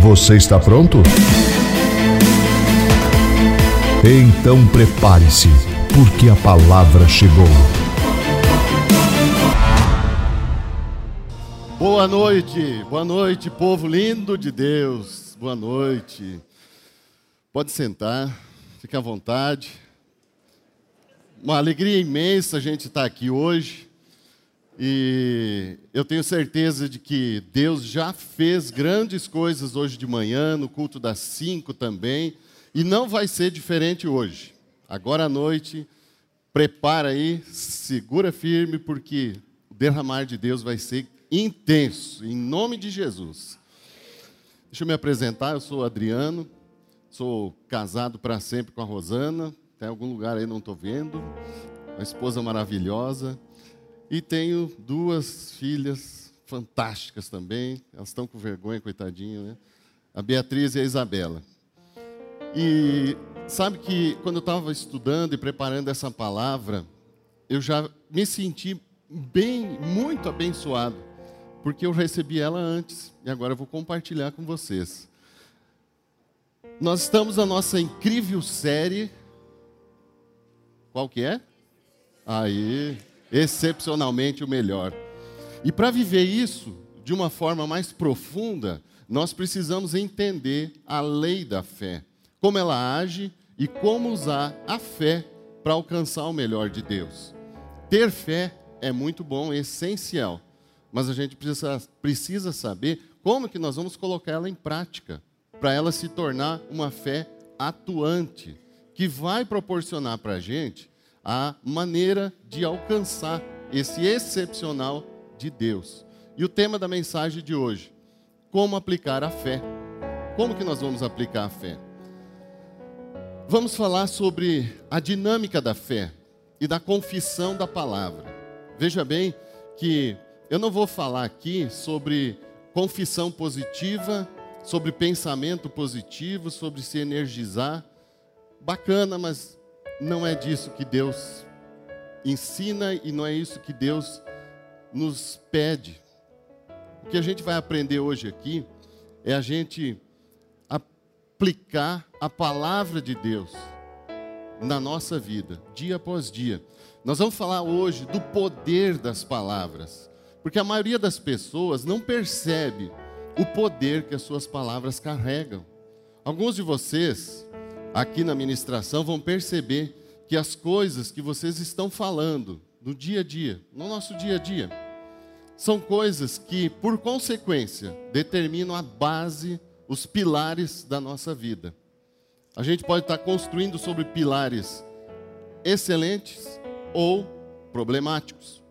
Você está pronto? Então prepare-se, porque a palavra chegou. Boa noite, boa noite, povo lindo de Deus. Boa noite. Pode sentar, fique à vontade. Uma alegria imensa a gente estar aqui hoje. E eu tenho certeza de que Deus já fez grandes coisas hoje de manhã, no culto das cinco também, e não vai ser diferente hoje. Agora à noite, prepara aí, segura firme, porque o derramar de Deus vai ser intenso, em nome de Jesus. Deixa eu me apresentar, eu sou Adriano, sou casado para sempre com a Rosana, tem algum lugar aí não estou vendo, uma esposa maravilhosa. E tenho duas filhas fantásticas também. Elas estão com vergonha, coitadinho, né? A Beatriz e a Isabela. E sabe que quando eu estava estudando e preparando essa palavra, eu já me senti bem, muito abençoado, porque eu recebi ela antes e agora eu vou compartilhar com vocês. Nós estamos na nossa incrível série. Qual que é? Aí, excepcionalmente o melhor. E para viver isso de uma forma mais profunda, nós precisamos entender a lei da fé, como ela age e como usar a fé para alcançar o melhor de Deus. Ter fé é muito bom, é essencial, mas a gente precisa, precisa saber como que nós vamos colocar ela em prática, para ela se tornar uma fé atuante, que vai proporcionar para a gente a maneira de alcançar esse excepcional de Deus. E o tema da mensagem de hoje, como aplicar a fé. Como que nós vamos aplicar a fé? Vamos falar sobre a dinâmica da fé e da confissão da palavra. Veja bem que eu não vou falar aqui sobre confissão positiva, sobre pensamento positivo, sobre se energizar. Bacana, mas não é disso que Deus ensina e não é isso que Deus nos pede. O que a gente vai aprender hoje aqui é a gente aplicar a palavra de Deus na nossa vida, dia após dia. Nós vamos falar hoje do poder das palavras, porque a maioria das pessoas não percebe o poder que as suas palavras carregam. Alguns de vocês aqui na ministração vão perceber que as coisas que vocês estão falando no dia a dia, no nosso dia a dia, são coisas que, por consequência, determinam a base, os pilares da nossa vida. A gente pode estar construindo sobre pilares excelentes ou problemáticos.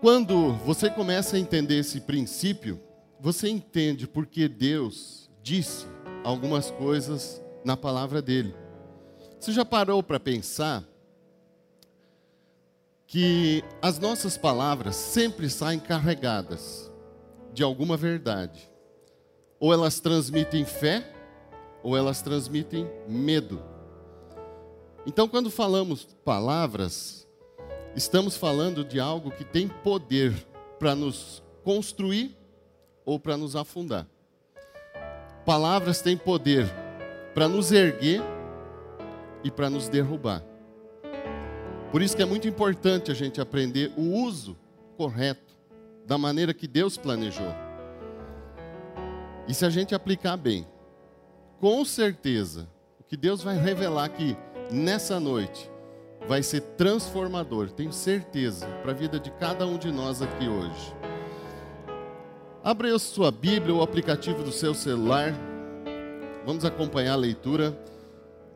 Quando você começa a entender esse princípio, você entende porque Deus disse algumas coisas na palavra dele. Você já parou para pensar que as nossas palavras sempre saem carregadas de alguma verdade? Ou elas transmitem fé, ou elas transmitem medo. Então, quando falamos palavras, estamos falando de algo que tem poder para nos construir ou para nos afundar. Palavras têm poder para nos erguer e para nos derrubar. Por isso que é muito importante a gente aprender o uso correto da maneira que Deus planejou. E se a gente aplicar bem, com certeza, o que Deus vai revelar aqui nessa noite vai ser transformador, tenho certeza, para a vida de cada um de nós aqui hoje. Abra a sua Bíblia ou o aplicativo do seu celular. Vamos acompanhar a leitura.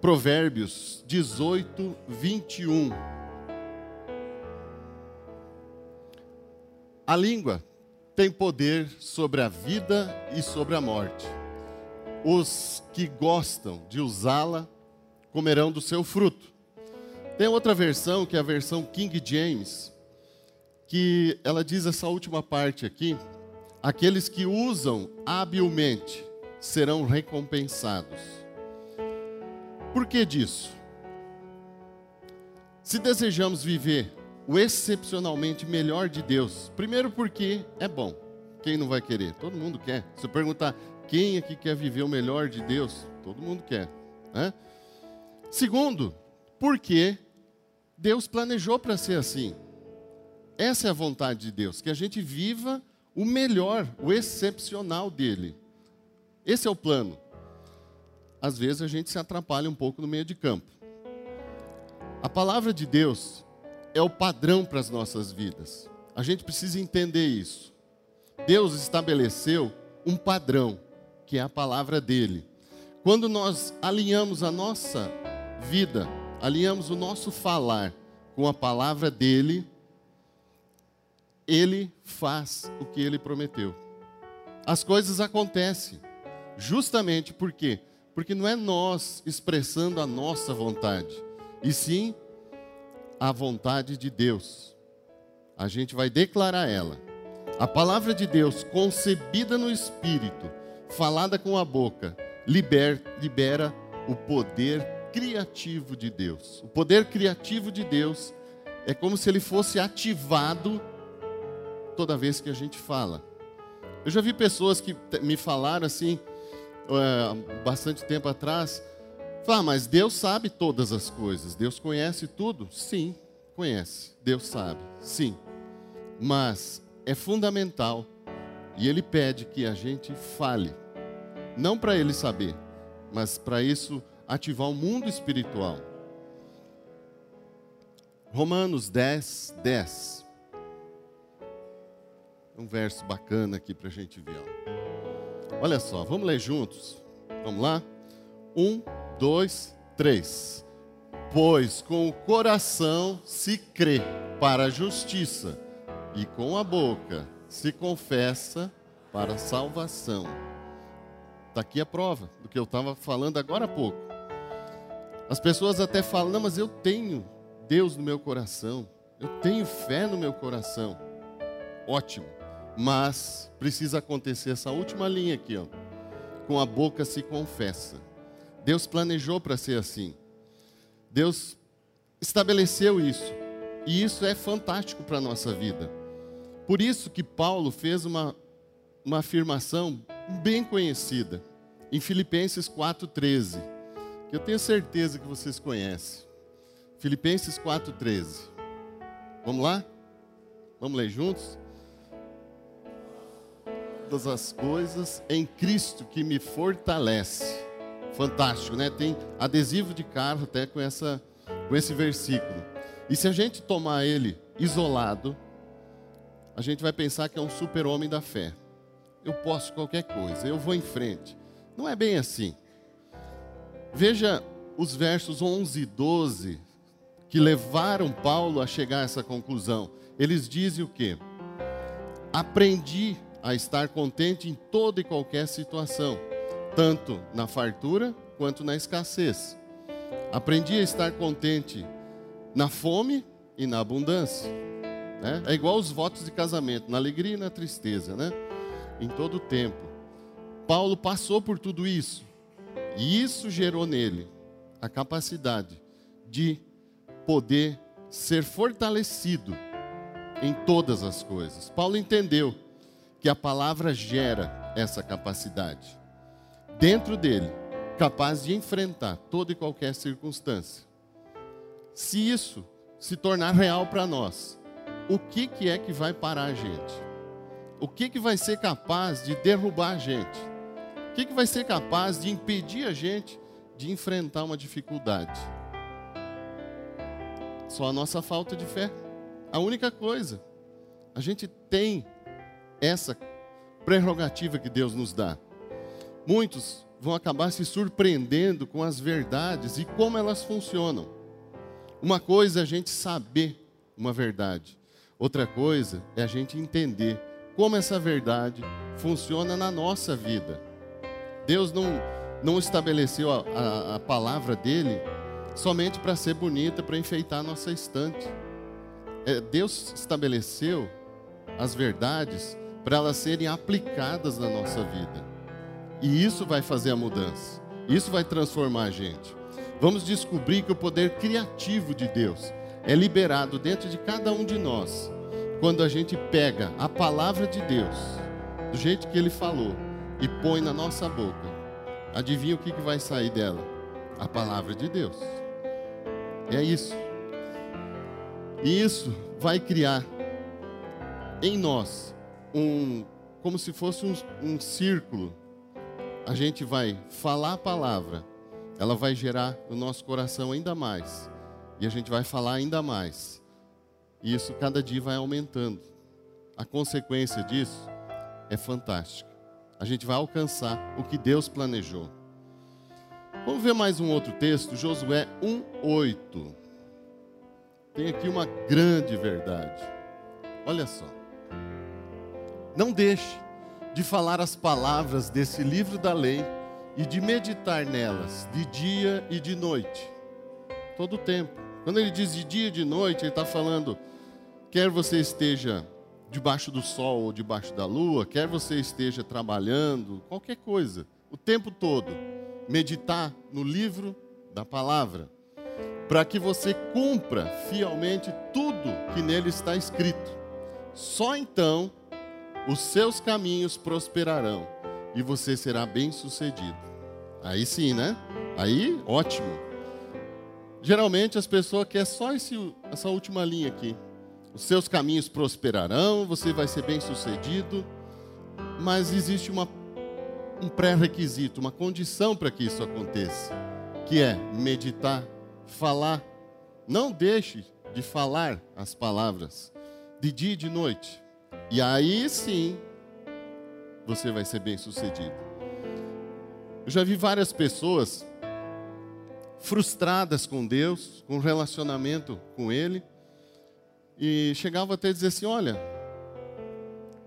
Provérbios 18, 21. A língua tem poder sobre a vida e sobre a morte. os que gostam de usá-la comerão do seu fruto. Tem outra versão, que é a versão King James, que ela diz essa última parte aqui: aqueles que usam habilmente serão recompensados. Por que disso? Se desejamos viver o excepcionalmente melhor de Deus, primeiro porque é bom. Quem não vai querer? Todo mundo quer. Se eu perguntar quem aqui quer viver o melhor de Deus, todo mundo quer. Né? Segundo, porque Deus planejou para ser assim. Essa é a vontade de Deus, que a gente viva o melhor, o excepcional dele. Esse é o plano. Às vezes a gente se atrapalha um pouco no meio de campo. A palavra de Deus é o padrão para as nossas vidas. A gente precisa entender isso. Deus estabeleceu um padrão, que é a palavra dele. Quando nós alinhamos a nossa vida, alinhamos o nosso falar com a palavra dele, ele faz o que ele prometeu. As coisas acontecem justamente por quê? Porque não é nós expressando a nossa vontade, e sim a vontade de Deus. A gente vai declarar ela. A palavra de Deus, concebida no espírito, falada com a boca, liber, libera o poder criativo de Deus. O poder criativo de Deus é como se ele fosse ativado toda vez que a gente fala. Eu já vi pessoas que me falaram assim, é, bastante tempo atrás, falar, ah, mas Deus sabe todas as coisas, Deus conhece tudo? Sim, conhece, Deus sabe, sim. Mas é fundamental e Ele pede que a gente fale, não para Ele saber, mas para isso ativar o mundo espiritual. Romanos 10, 10 um verso bacana aqui para a gente ver. Ó. Olha só, vamos ler juntos? Vamos lá? Um, dois, três. Pois com o coração se crê para a justiça, e com a boca se confessa para a salvação. Está aqui a prova do que eu estava falando agora há pouco. As pessoas até falam, não, mas eu tenho Deus no meu coração, eu tenho fé no meu coração. Ótimo. Mas precisa acontecer essa última linha aqui, ó. Com a boca se confessa. Deus planejou para ser assim. Deus estabeleceu isso. E isso é fantástico para a nossa vida. Por isso que Paulo fez uma, uma afirmação bem conhecida em Filipenses 4,13, que eu tenho certeza que vocês conhecem. Filipenses 4,13. Vamos lá? Vamos ler juntos? Todas as coisas em Cristo que me fortalece. Fantástico, né? Tem adesivo de carro até com, essa, com esse versículo. E se a gente tomar ele isolado, a gente vai pensar que é um super-homem da fé. Eu posso qualquer coisa, eu vou em frente. Não é bem assim. Veja os versos 11 e 12 que levaram Paulo a chegar a essa conclusão. Eles dizem o quê? Aprendi a estar contente em toda e qualquer situação, tanto na fartura quanto na escassez. Aprendi a estar contente na fome e na abundância. Né? É igual os votos de casamento, na alegria e na tristeza, né? Em todo o tempo. Paulo passou por tudo isso. E isso gerou nele a capacidade de poder ser fortalecido em todas as coisas. Paulo entendeu que a palavra gera essa capacidade. Dentro dele, capaz de enfrentar toda e qualquer circunstância. Se isso se tornar real para nós, o que, que é que vai parar a gente? O que, que vai ser capaz de derrubar a gente? O que, que vai ser capaz de impedir a gente de enfrentar uma dificuldade? Só a nossa falta de fé. A única coisa. A gente tem essa prerrogativa que Deus nos dá. Muitos vão acabar se surpreendendo com as verdades e como elas funcionam. Uma coisa é a gente saber uma verdade, outra coisa é a gente entender como essa verdade funciona na nossa vida. Deus não, não estabeleceu a, a, a palavra dele somente para ser bonita, para enfeitar a nossa estante. É, Deus estabeleceu as verdades para elas serem aplicadas na nossa vida. E isso vai fazer a mudança. Isso vai transformar a gente. Vamos descobrir que o poder criativo de Deus é liberado dentro de cada um de nós quando a gente pega a palavra de Deus, do jeito que ele falou, e põe na nossa boca. Adivinha o que, que vai sair dela? A palavra de Deus. É isso. E isso vai criar em nós um, como se fosse um, um círculo. A gente vai falar a palavra, ela vai gerar no nosso coração ainda mais. E a gente vai falar ainda mais. E isso cada dia vai aumentando. A consequência disso é fantástica. A gente vai alcançar o que Deus planejou. Vamos ver mais um outro texto, Josué 1:8. Tem aqui uma grande verdade. Olha só. Não deixe de falar as palavras desse livro da lei e de meditar nelas de dia e de noite, todo o tempo. Quando ele diz de dia e de noite, ele está falando, quer você esteja debaixo do sol ou debaixo da lua, quer você esteja trabalhando, qualquer coisa, o tempo todo, meditar no livro da palavra, para que você cumpra fielmente tudo que nele está escrito. Só então os seus caminhos prosperarão e você será bem-sucedido. Aí sim, né? Aí, ótimo. Geralmente as pessoas querem só esse, essa última linha aqui. Os seus caminhos prosperarão, você vai ser bem-sucedido, mas existe uma, um pré-requisito, uma condição para que isso aconteça, que é meditar, falar. Não deixe de falar as palavras de dia e de noite. E aí sim, você vai ser bem sucedido. Eu já vi várias pessoas frustradas com Deus, com relacionamento com Ele, e chegavam até a dizer assim: olha,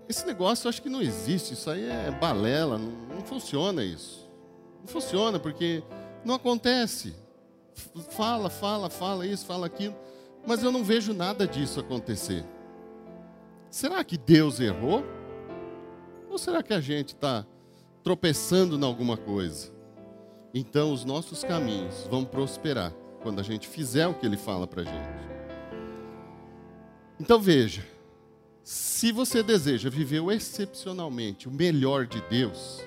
esse negócio eu acho que não existe, isso aí é balela, não, não funciona isso. Não funciona porque não acontece. Fala, fala, fala isso, fala aquilo, mas eu não vejo nada disso acontecer. Será que Deus errou? Ou será que a gente está tropeçando em alguma coisa? Então os nossos caminhos vão prosperar quando a gente fizer o que Ele fala para a gente. Então veja, se você deseja viver excepcionalmente o melhor de Deus,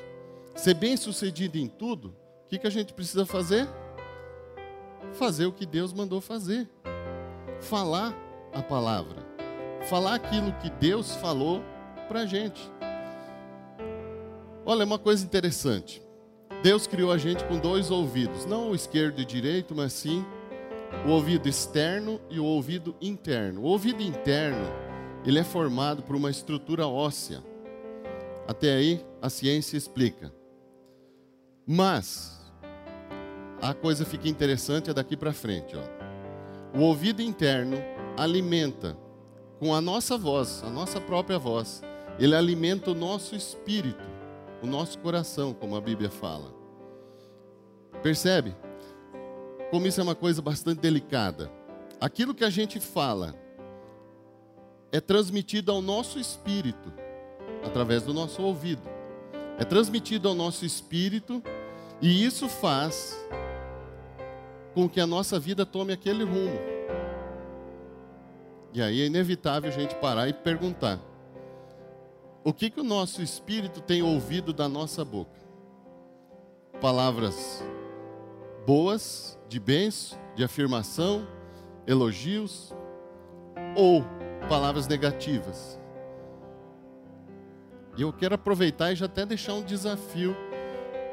ser bem sucedido em tudo, o que, que a gente precisa fazer? Fazer o que Deus mandou fazer. Falar a palavra falar aquilo que Deus falou para a gente. Olha, uma coisa interessante. Deus criou a gente com dois ouvidos, não o esquerdo e direito, mas sim o ouvido externo e o ouvido interno. O ouvido interno, ele é formado por uma estrutura óssea. Até aí a ciência explica. Mas a coisa fica interessante é daqui para frente, ó. O ouvido interno alimenta com a nossa voz, a nossa própria voz. Ele alimenta o nosso espírito, o nosso coração, como a Bíblia fala. Percebe? Como isso é uma coisa bastante delicada. Aquilo que a gente fala é transmitido ao nosso espírito através do nosso ouvido. É transmitido ao nosso espírito e isso faz com que a nossa vida tome aquele rumo. E aí é inevitável a gente parar e perguntar: o que, que o nosso espírito tem ouvido da nossa boca? Palavras boas, de bens, de afirmação, elogios, ou palavras negativas? E eu quero aproveitar e já até deixar um desafio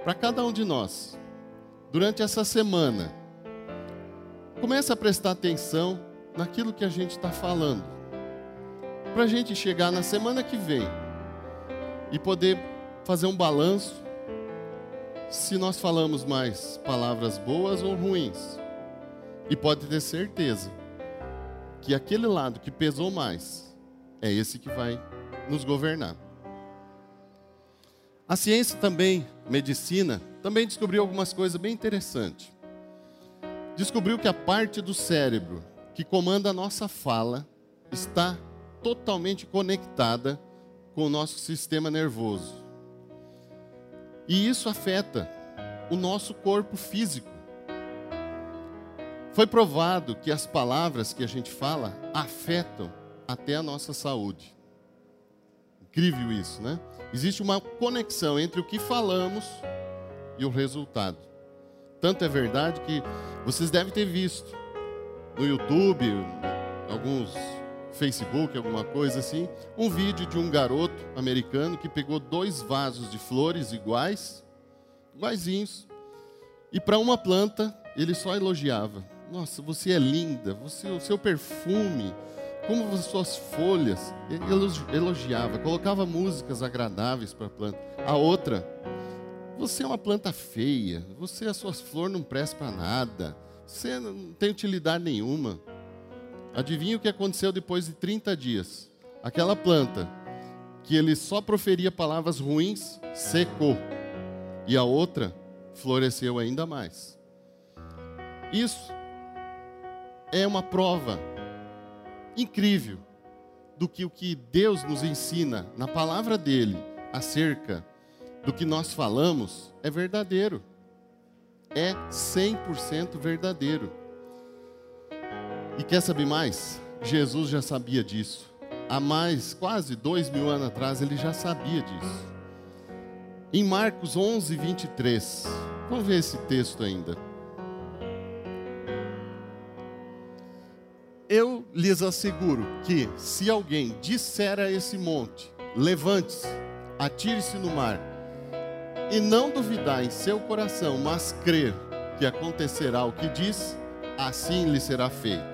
para cada um de nós. Durante essa semana, comece a prestar atenção naquilo que a gente está falando. Para a gente chegar na semana que vem e poder fazer um balanço se nós falamos mais palavras boas ou ruins. E pode ter certeza que aquele lado que pesou mais é esse que vai nos governar. A ciência também medicina, também descobriu algumas coisas bem interessantes. Descobriu que a parte do cérebro que comanda a nossa fala está totalmente conectada com o nosso sistema nervoso. E isso afeta o nosso corpo físico. Foi provado que as palavras que a gente fala afetam até a nossa saúde. Incrível isso, né? Existe uma conexão entre o que falamos e o resultado. Tanto é verdade que vocês devem ter visto no YouTube, alguns Facebook, alguma coisa assim, um vídeo de um garoto americano que pegou dois vasos de flores iguais, iguaizinhos, e para uma planta ele só elogiava. Nossa, você é linda, você, o seu perfume, como as suas folhas, ele elogiava, colocava músicas agradáveis para a planta. A outra, você é uma planta feia, você as suas flores não prestam para nada, você não tem utilidade nenhuma. Adivinha o que aconteceu depois de 30 dias? Aquela planta que ele só proferia palavras ruins, secou. E a outra floresceu ainda mais. Isso é uma prova incrível do que o que Deus nos ensina na palavra dele acerca do que nós falamos é verdadeiro. É 100% verdadeiro. E quer saber mais? Jesus já sabia disso. Há mais, quase dois mil anos atrás, ele já sabia disso. Em Marcos 11, 23. Vamos ver esse texto ainda. Eu lhes asseguro que, se alguém disser a esse monte: levante-se, atire-se no mar, e não duvidar em seu coração, mas crer que acontecerá o que diz, assim lhe será feito.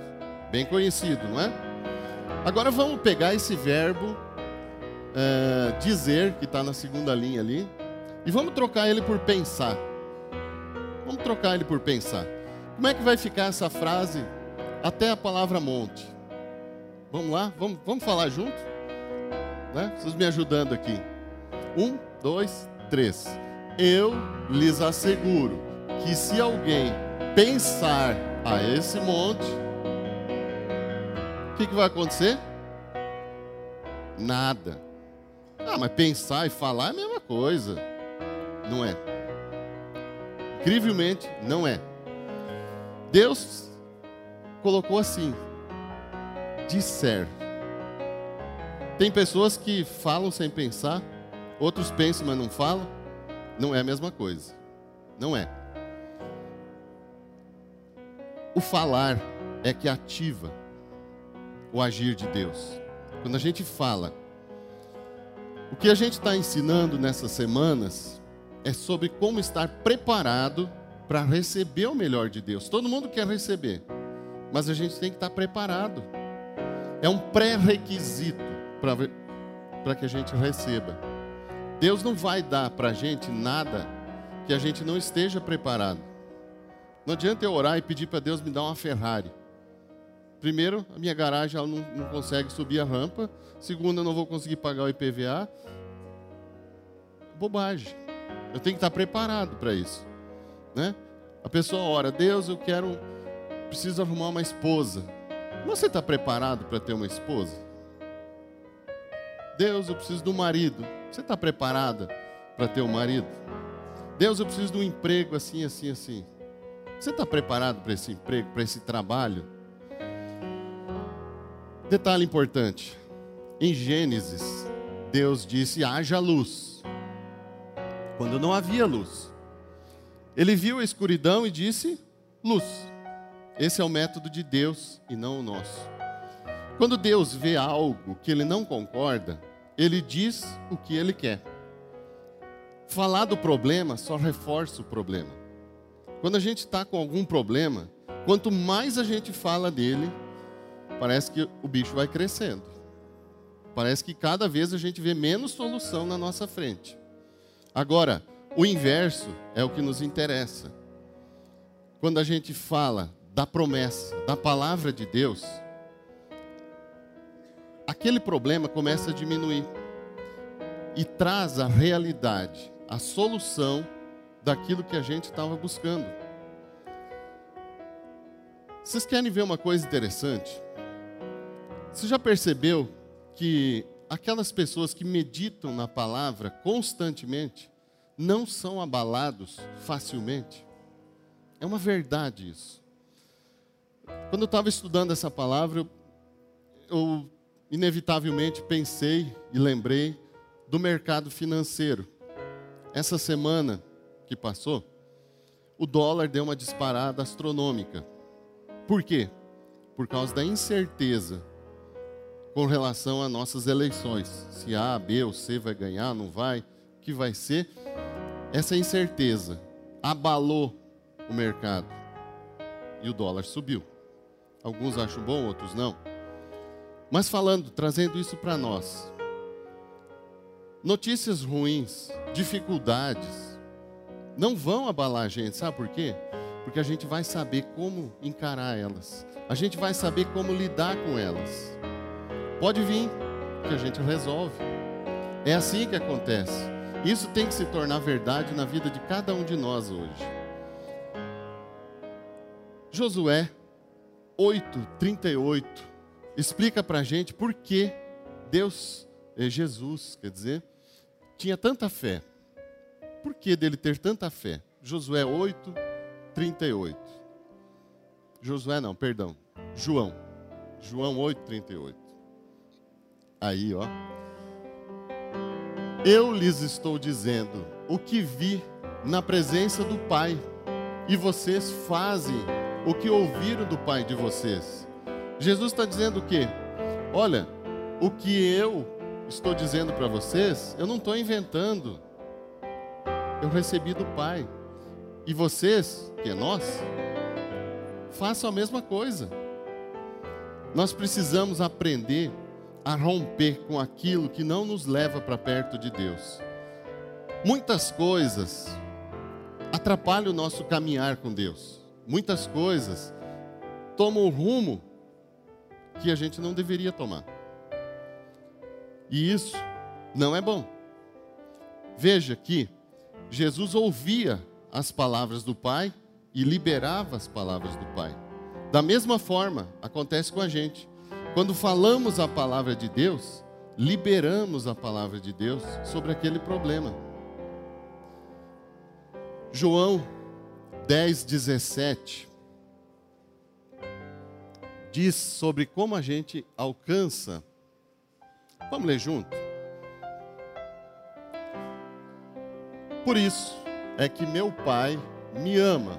Bem conhecido, não é? Agora vamos pegar esse verbo é, dizer, que está na segunda linha ali, e vamos trocar ele por pensar. Vamos trocar ele por pensar. Como é que vai ficar essa frase até a palavra monte. Vamos lá? Vamos, vamos falar junto? Né? Vocês me ajudando aqui. Um, dois, três. Eu lhes asseguro que se alguém pensar a esse monte, o que, que vai acontecer? Nada. Ah, mas pensar e falar é a mesma coisa. Não é. Incrivelmente, não é. Deus colocou assim: disser. Tem pessoas que falam sem pensar, outros pensam, mas não falam. Não é a mesma coisa. Não é. O falar é que ativa o agir de Deus. Quando a gente fala, o que a gente está ensinando nessas semanas é sobre como estar preparado para receber o melhor de Deus. Todo mundo quer receber mas a gente tem que estar preparado. É um pré-requisito para que a gente receba. Deus não vai dar para a gente nada que a gente não esteja preparado. Não adianta eu orar e pedir para Deus me dar uma Ferrari. Primeiro, a minha garagem ela não, não consegue subir a rampa. Segundo, eu não vou conseguir pagar o IPVA. Bobagem. Eu tenho que estar preparado para isso. Né? A pessoa ora, Deus, eu quero preciso arrumar uma esposa. Você está preparado para ter uma esposa? Deus, eu preciso um marido. Você está preparada para ter um marido? Deus, eu preciso de um emprego assim, assim, assim. Você está preparado para esse emprego, para esse trabalho? Detalhe importante: em Gênesis, Deus disse: haja luz. Quando não havia luz, ele viu a escuridão e disse: luz. Esse é o método de Deus e não o nosso. Quando Deus vê algo que ele não concorda, ele diz o que ele quer. Falar do problema só reforça o problema. Quando a gente está com algum problema, quanto mais a gente fala dele, parece que o bicho vai crescendo. Parece que cada vez a gente vê menos solução na nossa frente. Agora, o inverso é o que nos interessa. Quando a gente fala da promessa, da palavra de Deus, aquele problema começa a diminuir e traz a realidade, a solução daquilo que a gente estava buscando. Vocês querem ver uma coisa interessante? Você já percebeu que aquelas pessoas que meditam na palavra constantemente não são abalados facilmente? É uma verdade isso. Quando eu estava estudando essa palavra, eu, inevitavelmente pensei e lembrei do mercado financeiro. Essa semana que passou, o dólar deu uma disparada astronômica. Por quê? Por causa da incerteza com relação a nossas eleições. Se A, B ou C vai ganhar, não vai, o que vai ser? Essa incerteza abalou o mercado e o dólar subiu. Alguns acham bom, outros não. Mas falando, trazendo isso para nós. Notícias ruins, dificuldades, não vão abalar a gente, sabe por quê? Porque a gente vai saber como encarar elas, a gente vai saber como lidar com elas. Pode vir, que a gente resolve. É assim que acontece. Isso tem que se tornar verdade na vida de cada um de nós hoje. Josué 8:38 explica para a gente por que Deus, é Jesus, quer dizer, tinha tanta fé. Por que dele ter tanta fé? Josué 8:38. Josué não, perdão. João. João 8:38. Aí, ó. Eu lhes estou dizendo o que vi na presença do Pai, e vocês fazem o que ouviram do Pai de vocês. Jesus está dizendo o quê? Olha, o que eu estou dizendo para vocês, eu não estou inventando. Eu recebi do Pai. E vocês, que é nós, façam a mesma coisa. Nós precisamos aprender a romper com aquilo que não nos leva para perto de Deus. Muitas coisas atrapalham o nosso caminhar com Deus. Muitas coisas tomam o rumo que a gente não deveria tomar. E isso não é bom. Veja que Jesus ouvia as palavras do Pai e liberava as palavras do Pai. Da mesma forma, acontece com a gente. Quando falamos a palavra de Deus, liberamos a palavra de Deus sobre aquele problema. João 10, 17 diz sobre como a gente alcança. Vamos ler junto? Por isso é que meu Pai me ama,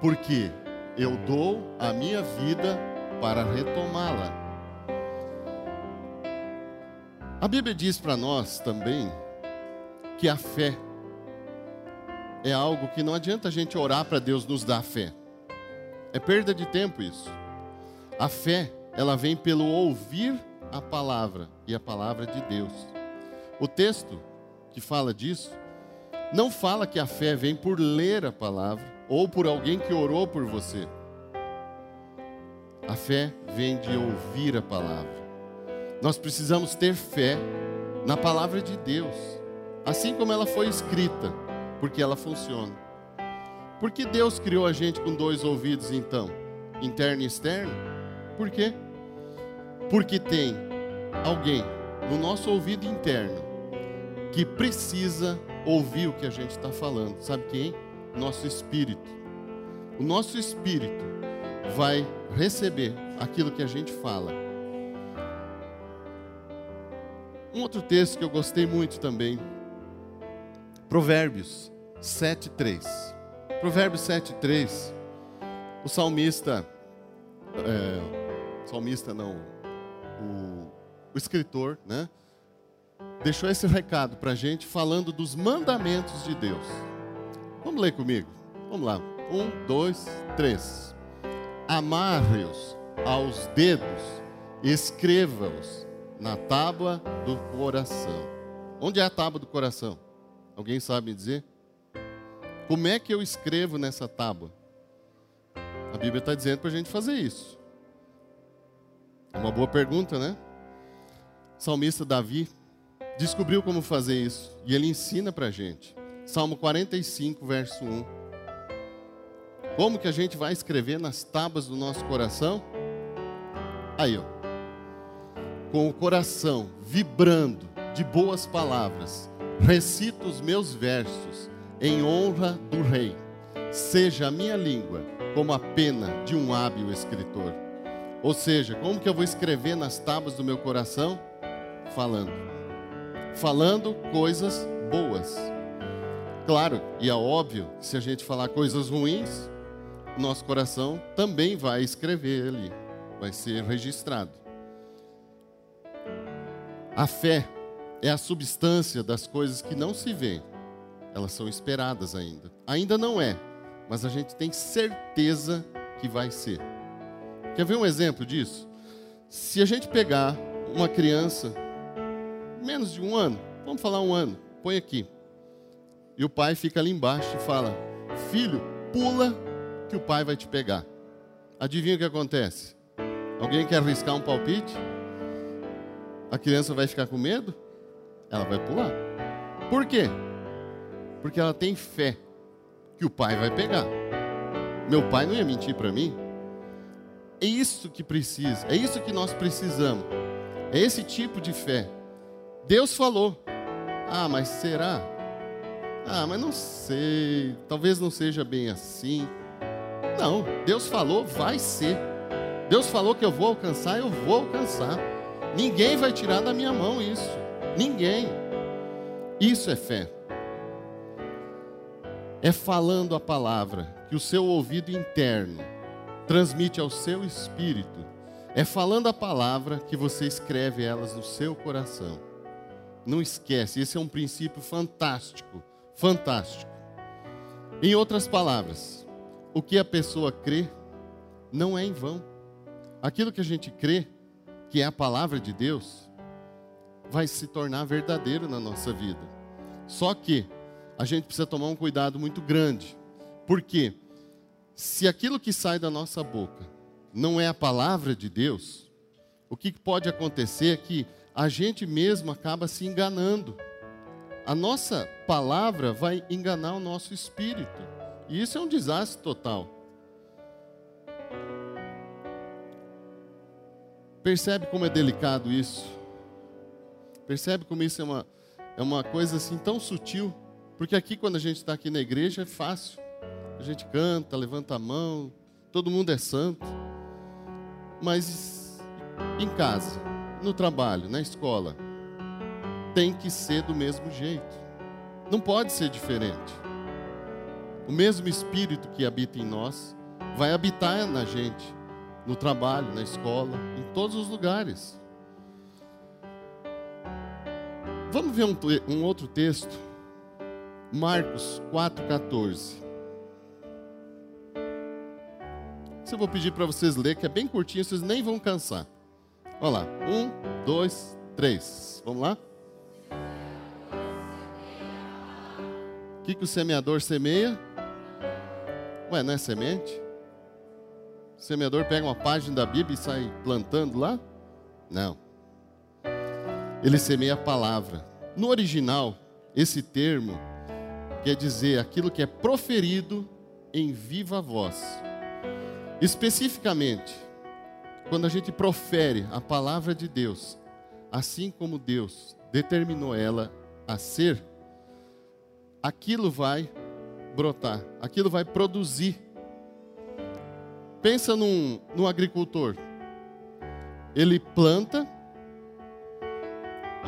porque eu dou a minha vida para retomá-la. A Bíblia diz para nós também que a fé é algo que não adianta a gente orar para Deus nos dar fé. É perda de tempo isso. A fé, ela vem pelo ouvir a palavra e a palavra de Deus. O texto que fala disso não fala que a fé vem por ler a palavra ou por alguém que orou por você. A fé vem de ouvir a palavra. Nós precisamos ter fé na palavra de Deus, assim como ela foi escrita, porque ela funciona. Por que Deus criou a gente com dois ouvidos então? Interno e externo? Por quê? Porque tem alguém no nosso ouvido interno que precisa ouvir o que a gente está falando. Sabe quem? Nosso espírito. O nosso espírito vai receber aquilo que a gente fala Um outro texto que eu gostei muito também, Provérbios 7:3. Provérbios 7:3. O salmista, é, salmista não, o, o escritor, né? Deixou esse recado para a gente falando dos mandamentos de Deus. Vamos ler comigo? Vamos lá. Um, dois, três. Amarre-os aos dedos, escreva-os na tábua do coração. Onde é a tábua do coração? Alguém sabe me dizer? Como é que eu escrevo nessa tábua? A Bíblia está dizendo para a gente fazer isso. Uma boa pergunta, né? O salmista Davi descobriu como fazer isso e ele ensina para gente. Salmo 45, verso 1. Como que a gente vai escrever nas tábuas do nosso coração? Aí, ó. Com o coração vibrando de boas palavras, recito os meus versos em honra do Rei. Seja a minha língua como a pena de um hábil escritor. Ou seja, como que eu vou escrever nas tábuas do meu coração? Falando. Falando coisas boas. Claro, e é óbvio, se a gente falar coisas ruins, nosso coração também vai escrever ali, vai ser registrado. A fé é a substância das coisas que não se vê, elas são esperadas ainda. Ainda não é, mas a gente tem certeza que vai ser. Quer ver um exemplo disso? Se a gente pegar uma criança, menos de um ano, vamos falar um ano, põe aqui, e o pai fica ali embaixo e fala: Filho, pula que o pai vai te pegar. Adivinha o que acontece? Alguém quer arriscar um palpite? A criança vai ficar com medo? Ela vai pular. Por quê? Porque ela tem fé que o pai vai pegar. Meu pai não ia mentir para mim. É isso que precisa, é isso que nós precisamos. É esse tipo de fé. Deus falou. Ah, mas será? Ah, mas não sei. Talvez não seja bem assim. Não, Deus falou, vai ser. Deus falou que eu vou alcançar, eu vou alcançar. Ninguém vai tirar da minha mão isso. Ninguém. Isso é fé. É falando a palavra que o seu ouvido interno transmite ao seu espírito. É falando a palavra que você escreve elas no seu coração. Não esquece, esse é um princípio fantástico, fantástico. Em outras palavras, o que a pessoa crê não é em vão. Aquilo que a gente crê, que é a palavra de Deus, vai se tornar verdadeiro na nossa vida. Só que a gente precisa tomar um cuidado muito grande. Porque se aquilo que sai da nossa boca não é a palavra de Deus, o que pode acontecer é que a gente mesmo acaba se enganando. A nossa palavra vai enganar o nosso espírito. E isso é um desastre total. Percebe como é delicado isso? Percebe como isso é uma, é uma coisa assim tão sutil? Porque aqui, quando a gente está aqui na igreja, é fácil. A gente canta, levanta a mão, todo mundo é santo. Mas em casa, no trabalho, na escola, tem que ser do mesmo jeito. Não pode ser diferente. O mesmo Espírito que habita em nós vai habitar na gente, no trabalho, na escola, em todos os lugares. Vamos ver um, um outro texto, Marcos 4,14. Isso eu vou pedir para vocês ler, que é bem curtinho, vocês nem vão cansar. Olha lá, um, dois, três. Vamos lá? O que, que o semeador semeia? Ué, não é semente? O semeador pega uma página da Bíblia e sai plantando lá? Não. Ele semeia a palavra. No original, esse termo quer dizer aquilo que é proferido em viva voz. Especificamente, quando a gente profere a palavra de Deus, assim como Deus determinou ela a ser, aquilo vai brotar, aquilo vai produzir. Pensa num, num agricultor. Ele planta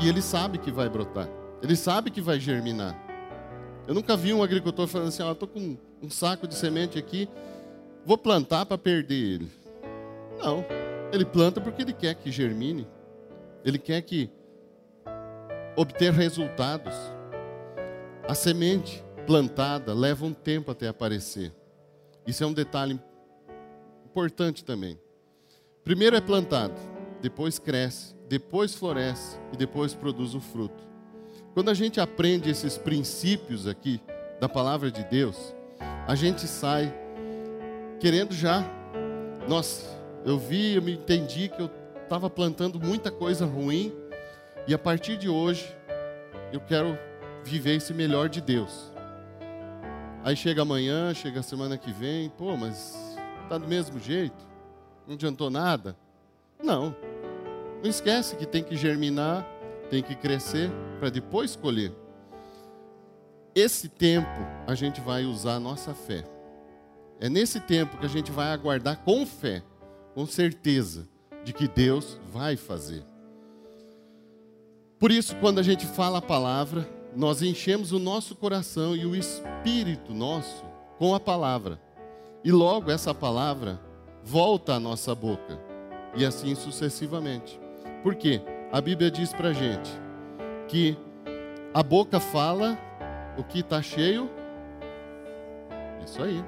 e ele sabe que vai brotar. Ele sabe que vai germinar. Eu nunca vi um agricultor falando assim: estou com um saco de semente aqui, vou plantar para perder ele. Não. Ele planta porque ele quer que germine. Ele quer que obter resultados. A semente plantada leva um tempo até aparecer. Isso é um detalhe importante também. Primeiro é plantado, depois cresce, depois floresce e depois produz o fruto. Quando a gente aprende esses princípios aqui da palavra de Deus, a gente sai querendo já. Nossa, eu vi, eu me entendi que eu estava plantando muita coisa ruim e a partir de hoje eu quero viver esse melhor de Deus. Aí chega amanhã, chega a semana que vem, pô, mas tá do mesmo jeito? Não adiantou nada? Não. Não esquece que tem que germinar, tem que crescer para depois colher. Esse tempo a gente vai usar a nossa fé. É nesse tempo que a gente vai aguardar com fé, com certeza de que Deus vai fazer. Por isso, quando a gente fala a palavra, nós enchemos o nosso coração e o espírito nosso com a palavra. E logo essa palavra volta à nossa boca. E assim sucessivamente. Por quê? A Bíblia diz para gente que a boca fala o que está cheio. Isso aí.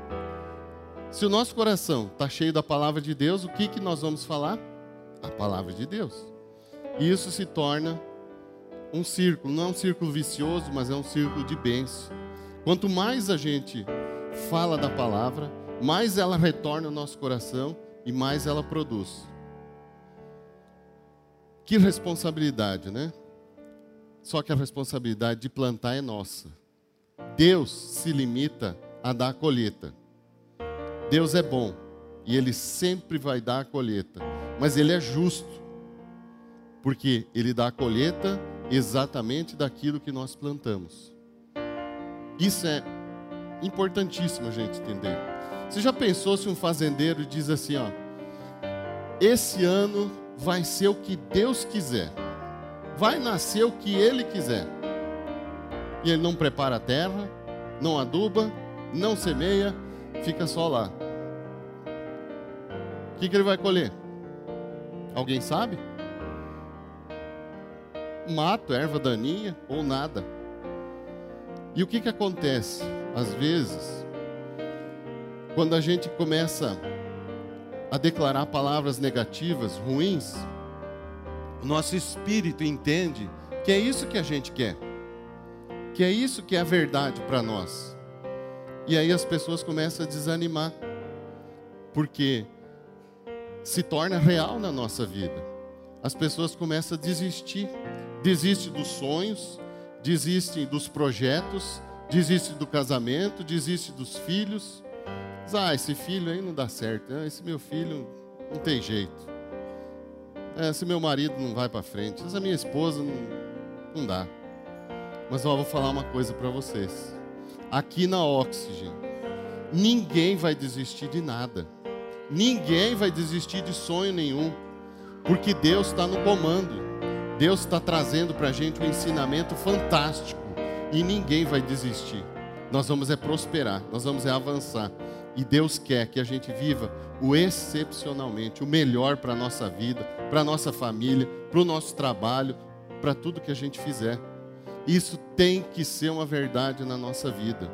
Se o nosso coração está cheio da palavra de Deus, o que, que nós vamos falar? A palavra de Deus. E isso se torna um círculo, não é um círculo vicioso, mas é um círculo de bênção. Quanto mais a gente fala da palavra, mais ela retorna ao nosso coração e mais ela produz. Que responsabilidade, né? Só que a responsabilidade de plantar é nossa. Deus se limita a dar a colheita. Deus é bom e Ele sempre vai dar a colheita, mas Ele é justo, porque Ele dá a colheita exatamente daquilo que nós plantamos. Isso é importantíssimo a gente entender. Você já pensou se um fazendeiro diz assim, ó, esse ano vai ser o que Deus quiser, vai nascer o que Ele quiser, e ele não prepara a terra, não aduba, não semeia, fica só lá. O que, que ele vai colher? Alguém sabe? Mato, erva daninha ou nada. E o que, que acontece? Às vezes, quando a gente começa a declarar palavras negativas, ruins, o nosso espírito entende que é isso que a gente quer que é isso que é a verdade para nós. E aí as pessoas começam a desanimar, porque se torna real na nossa vida. As pessoas começam a desistir, desistem dos sonhos, desistem dos projetos, desistem do casamento, desistem dos filhos. ah, esse filho aí não dá certo, ah, esse meu filho não tem jeito. É, esse meu marido não vai para frente, essa minha esposa não, não dá. Mas eu vou falar uma coisa para vocês. Aqui na Oxygen, ninguém vai desistir de nada. Ninguém vai desistir de sonho nenhum. Porque Deus está no comando. Deus está trazendo para a gente um ensinamento fantástico. E ninguém vai desistir. Nós vamos é prosperar, nós vamos é avançar. E Deus quer que a gente viva o excepcionalmente, o melhor para a nossa vida, para a nossa família, para o nosso trabalho, para tudo que a gente fizer. Isso tem que ser uma verdade na nossa vida.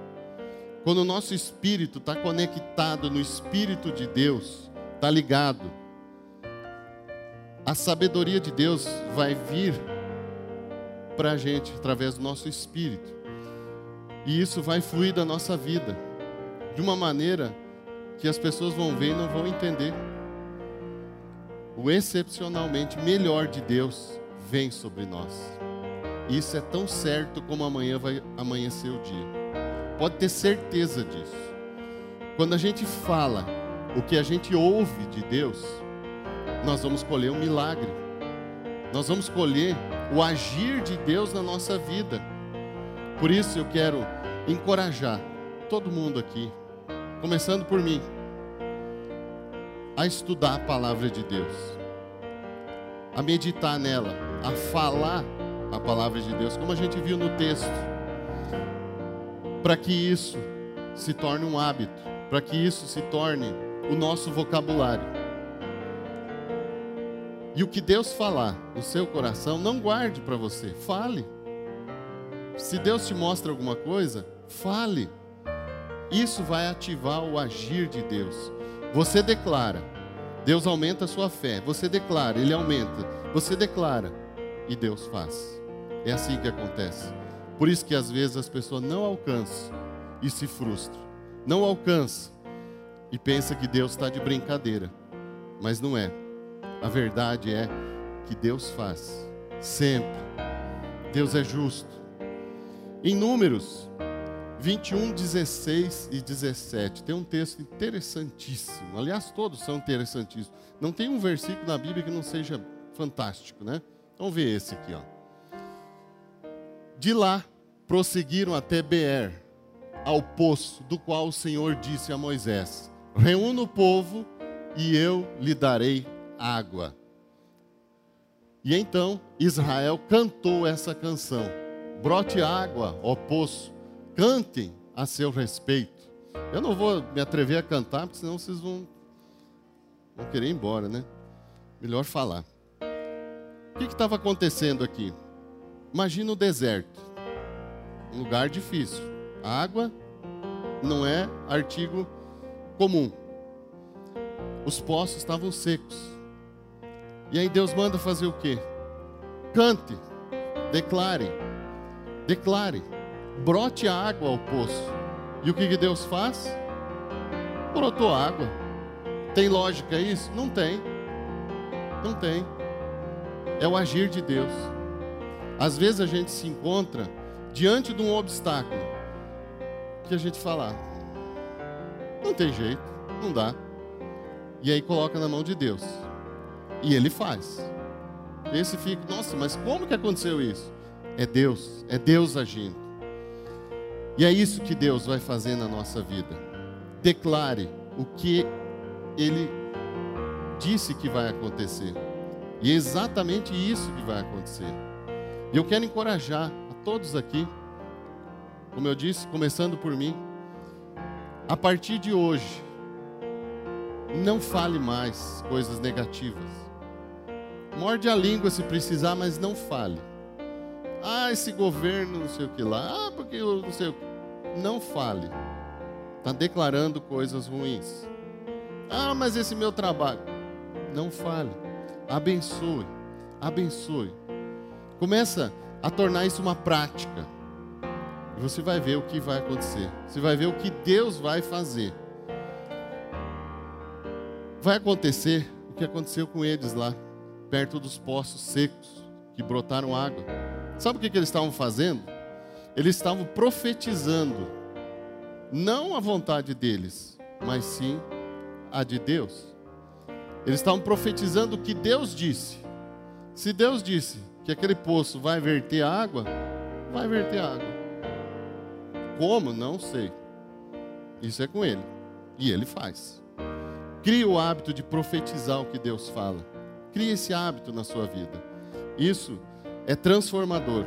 Quando o nosso espírito está conectado no Espírito de Deus, está ligado, a sabedoria de Deus vai vir para a gente através do nosso espírito. E isso vai fluir da nossa vida de uma maneira que as pessoas vão ver e não vão entender. O excepcionalmente melhor de Deus vem sobre nós. Isso é tão certo como amanhã vai amanhecer o dia. Pode ter certeza disso. Quando a gente fala o que a gente ouve de Deus, nós vamos colher um milagre. Nós vamos colher o agir de Deus na nossa vida. Por isso eu quero encorajar todo mundo aqui, começando por mim, a estudar a palavra de Deus, a meditar nela, a falar a palavra de Deus, como a gente viu no texto, para que isso se torne um hábito, para que isso se torne o nosso vocabulário. E o que Deus falar no seu coração, não guarde para você, fale. Se Deus te mostra alguma coisa, fale. Isso vai ativar o agir de Deus. Você declara, Deus aumenta a sua fé. Você declara, Ele aumenta. Você declara e Deus faz. É assim que acontece. Por isso que às vezes as pessoas não alcançam e se frustram. Não alcançam e pensa que Deus está de brincadeira. Mas não é. A verdade é que Deus faz. Sempre. Deus é justo. Em Números 21, 16 e 17. Tem um texto interessantíssimo. Aliás, todos são interessantíssimos. Não tem um versículo na Bíblia que não seja fantástico, né? Vamos ver esse aqui, ó. De lá prosseguiram até Beer, ao poço do qual o Senhor disse a Moisés: Reúna o povo e eu lhe darei água. E então Israel cantou essa canção: Brote água, ó poço, cantem a seu respeito. Eu não vou me atrever a cantar, porque senão vocês vão, vão querer ir embora, né? Melhor falar. O que estava acontecendo aqui? Imagina o deserto, lugar difícil. Água não é artigo comum. Os poços estavam secos. E aí Deus manda fazer o quê? Cante, declare, declare, brote água ao poço. E o que, que Deus faz? Brotou água. Tem lógica isso? Não tem. Não tem. É o agir de Deus. Às vezes a gente se encontra diante de um obstáculo que a gente fala, não tem jeito, não dá. E aí coloca na mão de Deus. E ele faz. Esse fica, nossa, mas como que aconteceu isso? É Deus, é Deus agindo. E é isso que Deus vai fazer na nossa vida. Declare o que ele disse que vai acontecer. E é exatamente isso que vai acontecer. E eu quero encorajar todos aqui, como eu disse, começando por mim, a partir de hoje, não fale mais coisas negativas. Morde a língua se precisar, mas não fale. Ah, esse governo, não sei o que lá. Ah, porque eu não sei o que. Não fale. Está declarando coisas ruins. Ah, mas esse meu trabalho. Não fale. Abençoe. Abençoe. Começa a tornar isso uma prática. E você vai ver o que vai acontecer. Você vai ver o que Deus vai fazer. Vai acontecer o que aconteceu com eles lá perto dos poços secos que brotaram água. Sabe o que, que eles estavam fazendo? Eles estavam profetizando, não a vontade deles, mas sim a de Deus. Eles estavam profetizando o que Deus disse. Se Deus disse que aquele poço vai verter água, vai verter água. Como? Não sei. Isso é com Ele. E Ele faz. Cria o hábito de profetizar o que Deus fala. Crie esse hábito na sua vida. Isso é transformador.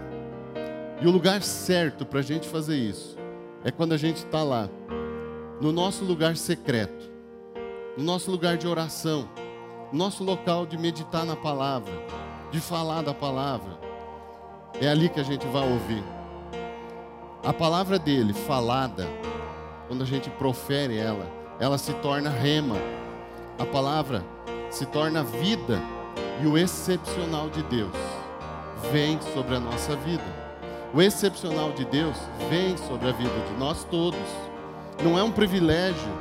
E o lugar certo para a gente fazer isso é quando a gente está lá, no nosso lugar secreto, no nosso lugar de oração, no nosso local de meditar na palavra, de falar da palavra. É ali que a gente vai ouvir. A palavra dele, falada, quando a gente profere ela, ela se torna rema. A palavra se torna vida e o excepcional de Deus vem sobre a nossa vida. O excepcional de Deus vem sobre a vida de nós todos. Não é um privilégio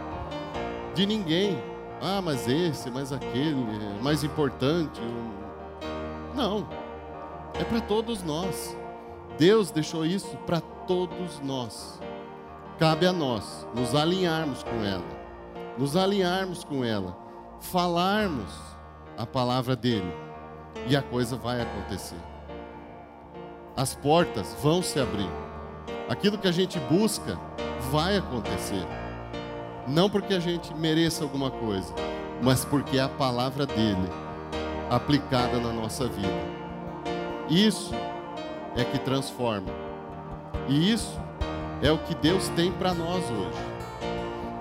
de ninguém. Ah, mas esse, mas aquele, é mais importante. Não. É para todos nós. Deus deixou isso para todos nós. Cabe a nós nos alinharmos com ela. Nos alinharmos com ela. Falarmos a palavra dele e a coisa vai acontecer. As portas vão se abrir. Aquilo que a gente busca vai acontecer. Não porque a gente mereça alguma coisa, mas porque é a palavra dele aplicada na nossa vida. Isso é que transforma. E isso é o que Deus tem para nós hoje.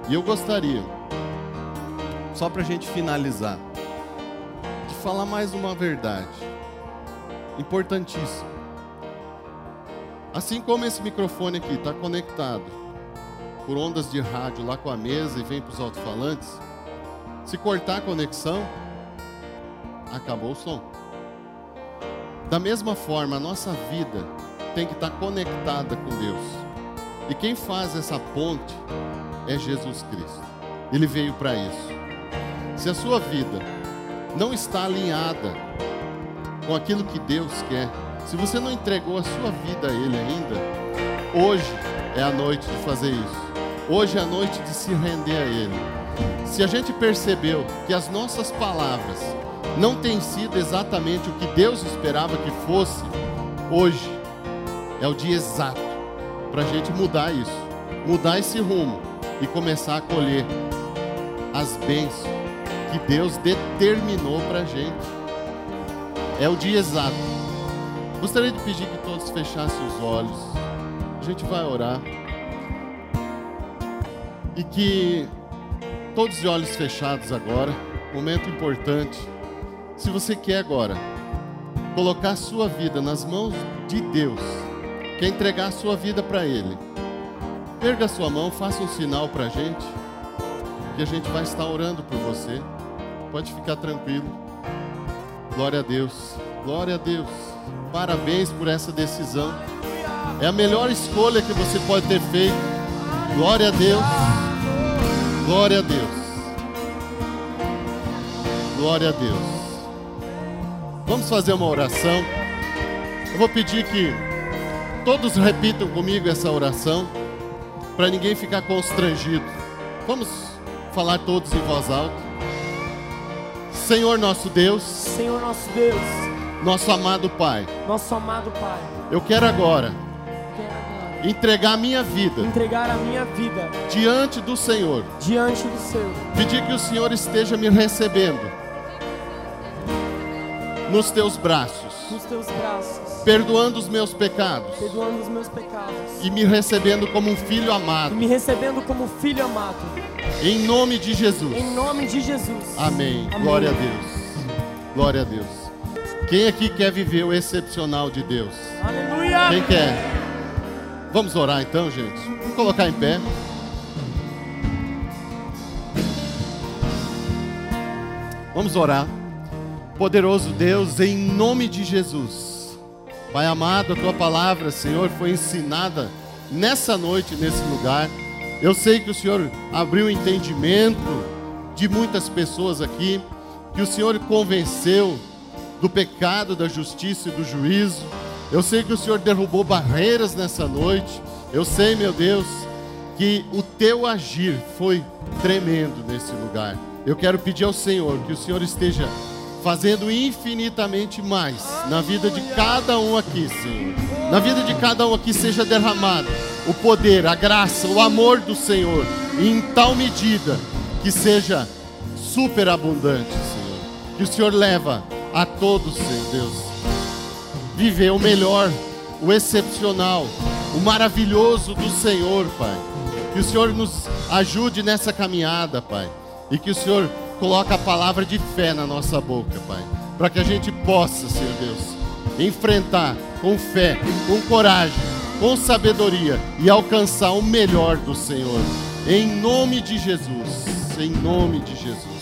E eu gostaria, só para a gente finalizar, falar mais uma verdade importantíssima. Assim como esse microfone aqui está conectado por ondas de rádio lá com a mesa e vem para os alto-falantes, se cortar a conexão, acabou o som. Da mesma forma, a nossa vida tem que estar conectada com Deus. E quem faz essa ponte é Jesus Cristo. Ele veio para isso. Se a sua vida não está alinhada com aquilo que Deus quer, se você não entregou a sua vida a Ele ainda, hoje é a noite de fazer isso. Hoje é a noite de se render a Ele. Se a gente percebeu que as nossas palavras não têm sido exatamente o que Deus esperava que fosse, hoje é o dia exato para a gente mudar isso, mudar esse rumo e começar a colher as bênçãos que Deus determinou para a gente. É o dia exato. Gostaria de pedir que todos fechassem os olhos. A gente vai orar. E que todos de olhos fechados agora, momento importante. Se você quer agora colocar a sua vida nas mãos de Deus, quer entregar a sua vida para Ele, erga a sua mão, faça um sinal para a gente, que a gente vai estar orando por você. Pode ficar tranquilo. Glória a Deus, glória a Deus. Parabéns por essa decisão. É a melhor escolha que você pode ter feito. Glória a Deus. Glória a Deus. Glória a Deus. Vamos fazer uma oração. Eu vou pedir que todos repitam comigo essa oração, para ninguém ficar constrangido. Vamos falar todos em voz alta. Senhor nosso Deus, Senhor nosso Deus, nosso amado Pai, nosso amado Pai, eu quero agora quero agora entregar a minha vida entregar a minha vida diante do Senhor. diante do Seu, Pedir que o Senhor esteja me recebendo nos teus braços, nos Teus braços, perdoando os meus pecados perdoando os meus pecados e me recebendo como um filho e amado. me recebendo como filho amado, Em nome de Jesus. em nome de Jesus. Amém. Amém. Glória a Deus. Glória a Deus. Quem aqui quer viver o excepcional de Deus? Aleluia! Quem quer? Vamos orar então, gente. Vamos colocar em pé. Vamos orar. Poderoso Deus, em nome de Jesus. Pai amado, a tua palavra, Senhor, foi ensinada nessa noite, nesse lugar. Eu sei que o Senhor abriu o entendimento de muitas pessoas aqui, que o Senhor convenceu do pecado, da justiça e do juízo. Eu sei que o Senhor derrubou barreiras nessa noite. Eu sei, meu Deus, que o teu agir foi tremendo nesse lugar. Eu quero pedir ao Senhor que o Senhor esteja fazendo infinitamente mais na vida de cada um aqui, Senhor. Na vida de cada um aqui seja derramado o poder, a graça, o amor do Senhor em tal medida que seja superabundante, Senhor. Que o Senhor leva a todos, Senhor Deus, viver o melhor, o excepcional, o maravilhoso do Senhor, Pai. Que o Senhor nos ajude nessa caminhada, Pai. E que o Senhor coloque a palavra de fé na nossa boca, Pai. Para que a gente possa, Senhor Deus, enfrentar com fé, com coragem, com sabedoria e alcançar o melhor do Senhor. Em nome de Jesus. Em nome de Jesus.